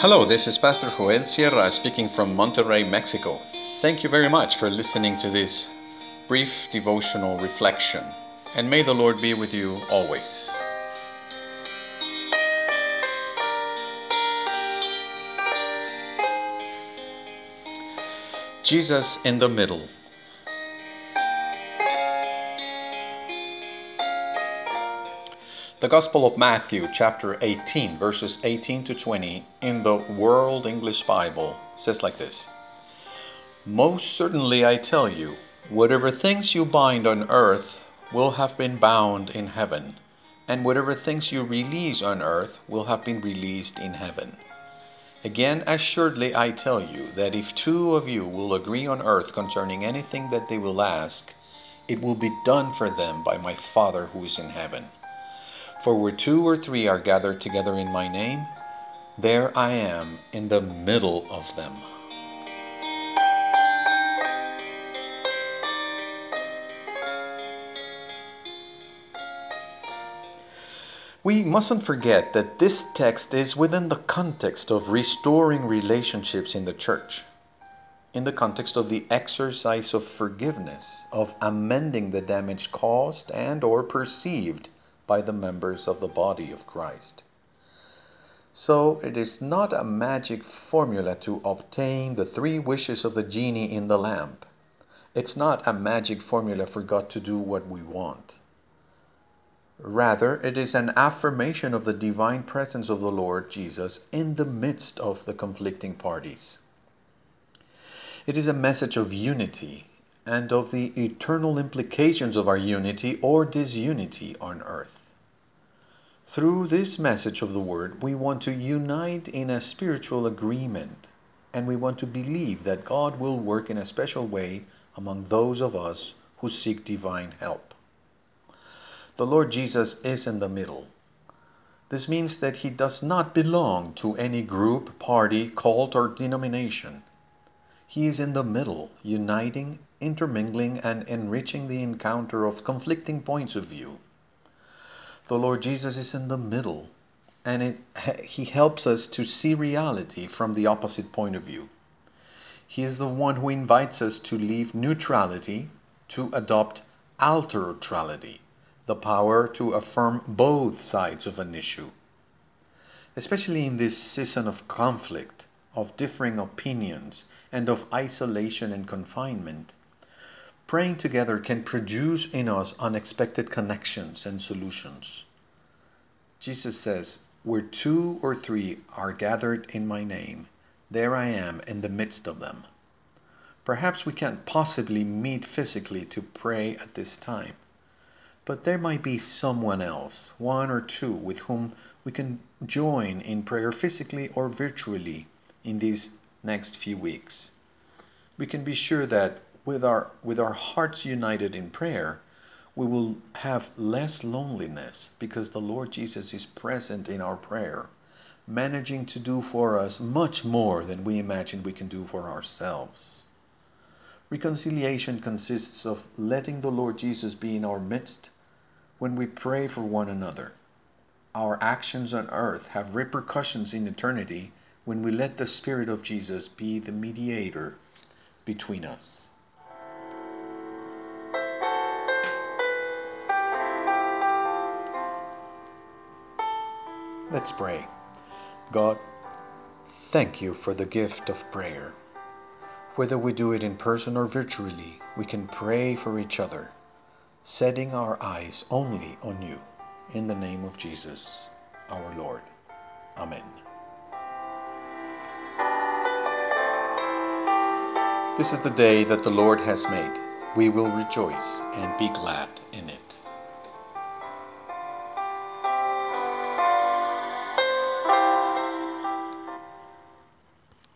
Hello, this is Pastor Joel Sierra speaking from Monterrey, Mexico. Thank you very much for listening to this brief devotional reflection, and may the Lord be with you always. Jesus in the middle. The Gospel of Matthew, chapter 18, verses 18 to 20, in the World English Bible, says like this Most certainly I tell you, whatever things you bind on earth will have been bound in heaven, and whatever things you release on earth will have been released in heaven. Again, assuredly I tell you that if two of you will agree on earth concerning anything that they will ask, it will be done for them by my Father who is in heaven. For where two or three are gathered together in my name, there I am in the middle of them. We mustn't forget that this text is within the context of restoring relationships in the church, in the context of the exercise of forgiveness, of amending the damage caused and or perceived by the members of the body of Christ. So it is not a magic formula to obtain the three wishes of the genie in the lamp. It's not a magic formula for God to do what we want. Rather, it is an affirmation of the divine presence of the Lord Jesus in the midst of the conflicting parties. It is a message of unity and of the eternal implications of our unity or disunity on earth. Through this message of the Word, we want to unite in a spiritual agreement, and we want to believe that God will work in a special way among those of us who seek divine help. The Lord Jesus is in the middle. This means that he does not belong to any group, party, cult, or denomination. He is in the middle, uniting, intermingling, and enriching the encounter of conflicting points of view the Lord Jesus is in the middle, and it, He helps us to see reality from the opposite point of view. He is the one who invites us to leave neutrality to adopt alterotrality, the power to affirm both sides of an issue. Especially in this season of conflict, of differing opinions, and of isolation and confinement, Praying together can produce in us unexpected connections and solutions. Jesus says, Where two or three are gathered in my name, there I am in the midst of them. Perhaps we can't possibly meet physically to pray at this time, but there might be someone else, one or two, with whom we can join in prayer physically or virtually in these next few weeks. We can be sure that with our, with our hearts united in prayer, we will have less loneliness because the Lord Jesus is present in our prayer, managing to do for us much more than we imagine we can do for ourselves. Reconciliation consists of letting the Lord Jesus be in our midst when we pray for one another. Our actions on earth have repercussions in eternity when we let the Spirit of Jesus be the mediator between us. Let's pray. God, thank you for the gift of prayer. Whether we do it in person or virtually, we can pray for each other, setting our eyes only on you. In the name of Jesus, our Lord. Amen. This is the day that the Lord has made. We will rejoice and be glad in it.